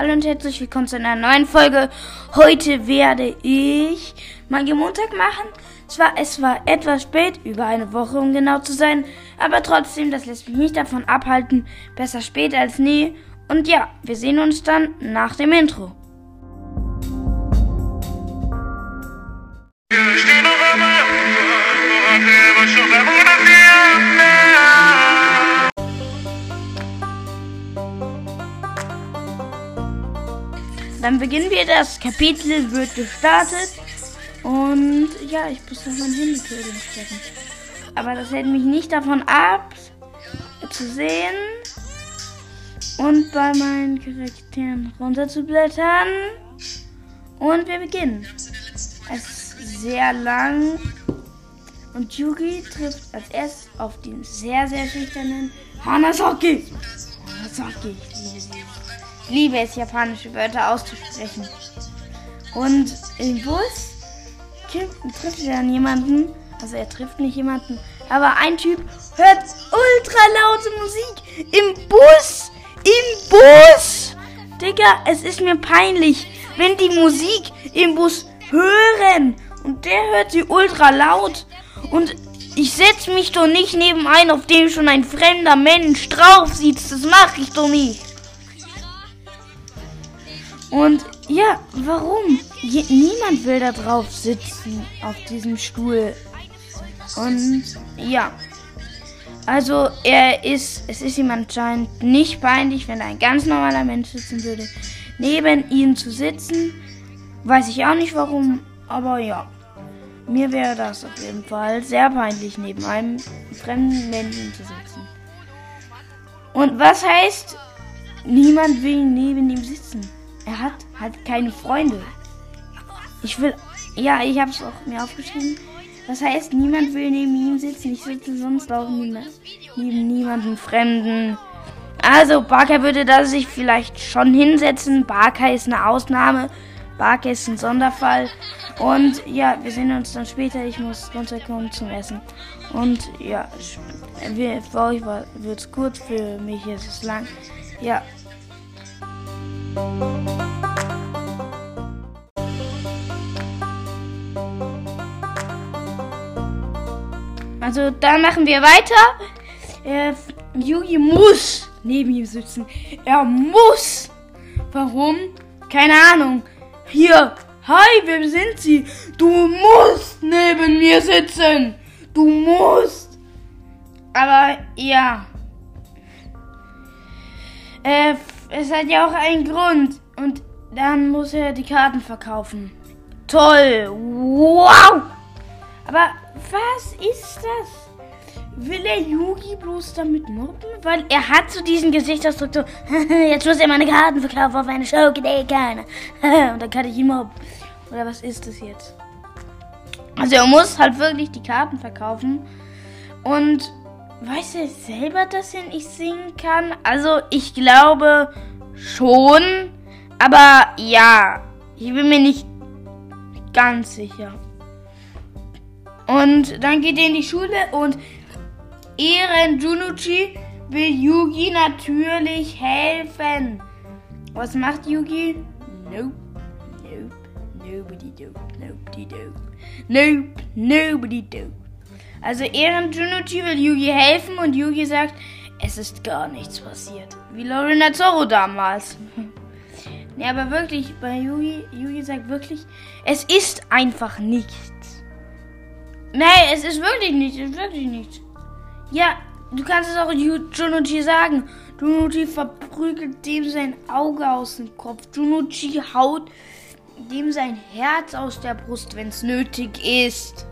Hallo und herzlich willkommen zu einer neuen Folge. Heute werde ich Magie Montag machen. Zwar, es war etwas spät, über eine Woche um genau zu sein, aber trotzdem, das lässt mich nicht davon abhalten. Besser spät als nie. Und ja, wir sehen uns dann nach dem Intro. Dann beginnen wir. Das Kapitel wird gestartet. Und ja, ich muss noch mein Handy stecken. Aber das hält mich nicht davon ab, zu sehen und bei meinen Charakteren runterzublättern. Und wir beginnen. Es ist sehr lang. Und Yugi trifft als erstes auf den sehr, sehr schüchternen Hanazoki. Hanazoki, ich liebe sie. Liebe es, japanische Wörter auszusprechen. Und im Bus trifft er dann jemanden. Also er trifft nicht jemanden. Aber ein Typ hört ultra laute Musik. Im Bus. Im Bus. Digga, es ist mir peinlich, wenn die Musik im Bus hören. Und der hört sie ultra laut. Und ich setze mich doch nicht neben einen, auf dem schon ein fremder Mensch drauf sitzt. Das mache ich doch nicht. Und ja, warum? Je, niemand will da drauf sitzen, auf diesem Stuhl. Und ja. Also er ist, es ist ihm anscheinend nicht peinlich, wenn ein ganz normaler Mensch sitzen würde, neben ihm zu sitzen. Weiß ich auch nicht warum, aber ja. Mir wäre das auf jeden Fall sehr peinlich, neben einem fremden Menschen zu sitzen. Und was heißt, niemand will neben ihm sitzen? Er hat halt keine Freunde. Ich will. Ja, ich habe es auch mir aufgeschrieben. Das heißt, niemand will neben ihm sitzen. Ich sitze sonst auch neben, neben niemanden Fremden. Also, Barker würde da sich vielleicht schon hinsetzen. Barker ist eine Ausnahme. Barker ist ein Sonderfall. Und ja, wir sehen uns dann später. Ich muss runterkommen zum Essen. Und ja, für euch es kurz, für mich ist es lang. Ja, also dann machen wir weiter. Äh, Yugi muss neben ihm sitzen. Er muss. Warum? Keine Ahnung. Hier. Hi, wer sind Sie? Du musst neben mir sitzen. Du musst. Aber ja. Äh, es hat ja auch einen Grund. Und dann muss er die Karten verkaufen. Toll. Wow. Aber was ist das? Will er Yugi bloß damit mobben? Weil er hat so diesen Gesichtsausdruck so, jetzt muss er meine Karten verkaufen auf eine Show, nee, keine. Und dann kann ich ihn mobben. Oder was ist das jetzt? Also er muss halt wirklich die Karten verkaufen. Und weiß er selber, dass er nicht singen kann? Also ich glaube schon. Aber ja, ich bin mir nicht ganz sicher. Und dann geht er in die Schule und Eren Junuchi will Yugi natürlich helfen. Was macht Yugi? Nope, nope, nobody dope, nobody dope, nope, nobody dope. Also Eren Junuchi will Yugi helfen und Yugi sagt, es ist gar nichts passiert. Wie Lorena Zorro damals. ne, aber wirklich, bei Yugi, Yugi sagt wirklich, es ist einfach nichts. Nein, es ist wirklich nichts, es ist wirklich nichts. Ja, du kannst es auch Junuchi sagen. Junuchi verprügelt dem sein Auge aus dem Kopf. Junuchi haut dem sein Herz aus der Brust, wenn es nötig ist.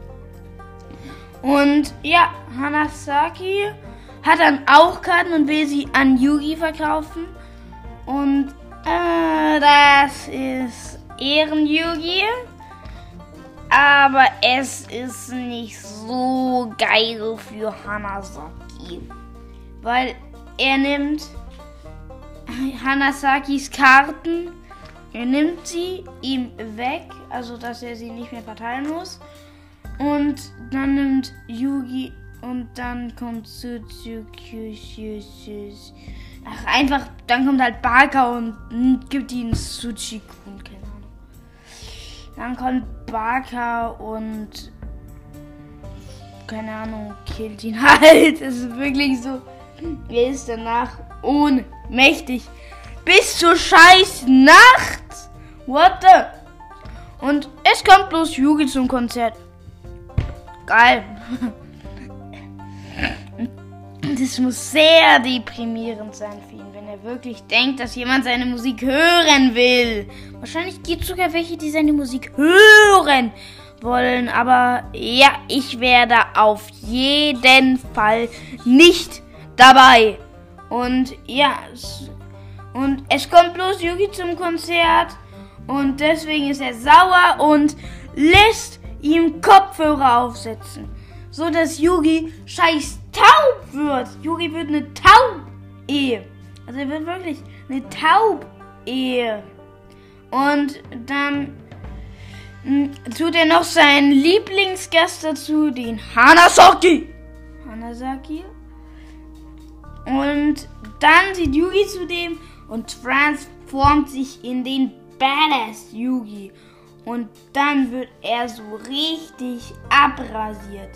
Und ja, Hanasaki hat dann auch Karten und will sie an Yugi verkaufen. Und äh, das ist Ehren-Yugi. Aber es ist nicht so geil für Hanasaki. Weil er nimmt Hanasakis Karten, er nimmt sie ihm weg, also dass er sie nicht mehr verteilen muss. Und dann nimmt Yugi und dann kommt Suzuki. Ach, einfach, dann kommt halt Barker und gibt ihnen Suchi-Kun, keine Ahnung. Dann kommt Barker und keine Ahnung, killt ihn halt. Es ist wirklich so. Er ist danach ohnmächtig. Bis zur scheiß Nacht. What the? Und es kommt bloß Yugi zum Konzert. Geil. Das muss sehr deprimierend sein für ihn, wenn er wirklich denkt, dass jemand seine Musik hören will. Wahrscheinlich gibt es sogar welche, die seine Musik hören wollen. Aber ja, ich werde auf jeden Fall nicht dabei. Und ja, und es kommt bloß Yugi zum Konzert. Und deswegen ist er sauer und lässt ihm Kopfhörer aufsetzen. So dass Yugi scheiß taub wird. Yugi wird eine Taub-Ehe. Also er wird wirklich eine Taub-Ehe. Und dann hm, tut er noch seinen Lieblingsgast dazu, den Hanasaki. Hanasaki. Und dann sieht Yugi zu dem und transformt sich in den Badass Yugi. Und dann wird er so richtig abrasiert.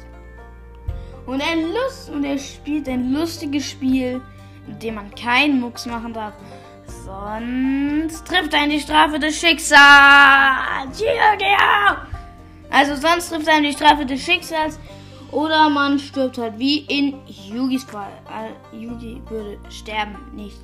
Und, ein Lust, und er spielt ein lustiges Spiel, in dem man keinen Mucks machen darf. Sonst trifft einen die Strafe des Schicksals. Also sonst trifft einen die Strafe des Schicksals. Oder man stirbt halt wie in Yugis Fall. Yugi würde sterben, nicht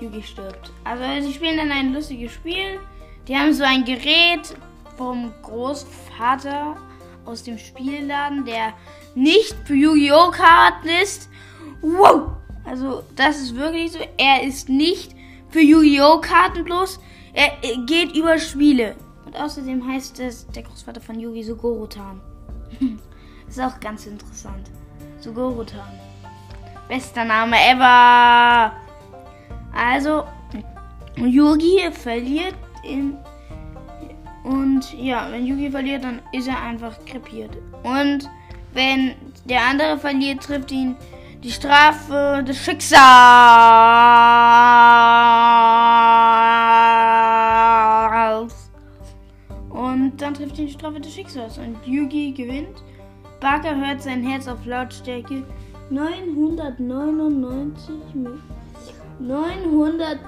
Yugi stirbt. Also sie spielen dann ein lustiges Spiel. Die haben so ein Gerät vom Großvater aus dem Spielladen, der nicht für Yu-Gi-Oh! Karten ist. Wow! Also das ist wirklich so. Er ist nicht für Yu-Gi-Oh! Karten bloß. Er geht über Spiele. Und außerdem heißt es der Großvater von Yugi Sugorotan. ist auch ganz interessant. Sugorotan. Bester Name ever. Also, Yugi verliert in. Und ja, wenn Yugi verliert, dann ist er einfach krepiert. Und wenn der andere verliert, trifft ihn die Strafe des Schicksals. Und dann trifft ihn die Strafe des Schicksals. Und Yugi gewinnt. Barker hört sein Herz auf Lautstärke 999 mit 900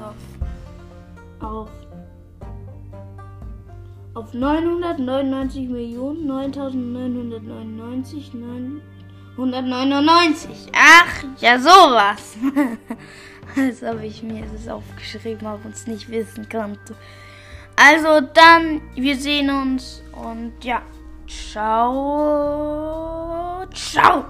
Auf. Auf auf 999 Millionen 9999 999. Ach, ja sowas. Als ob ich mir das aufgeschrieben habe und es nicht wissen konnte. Also dann, wir sehen uns und ja, ciao, ciao.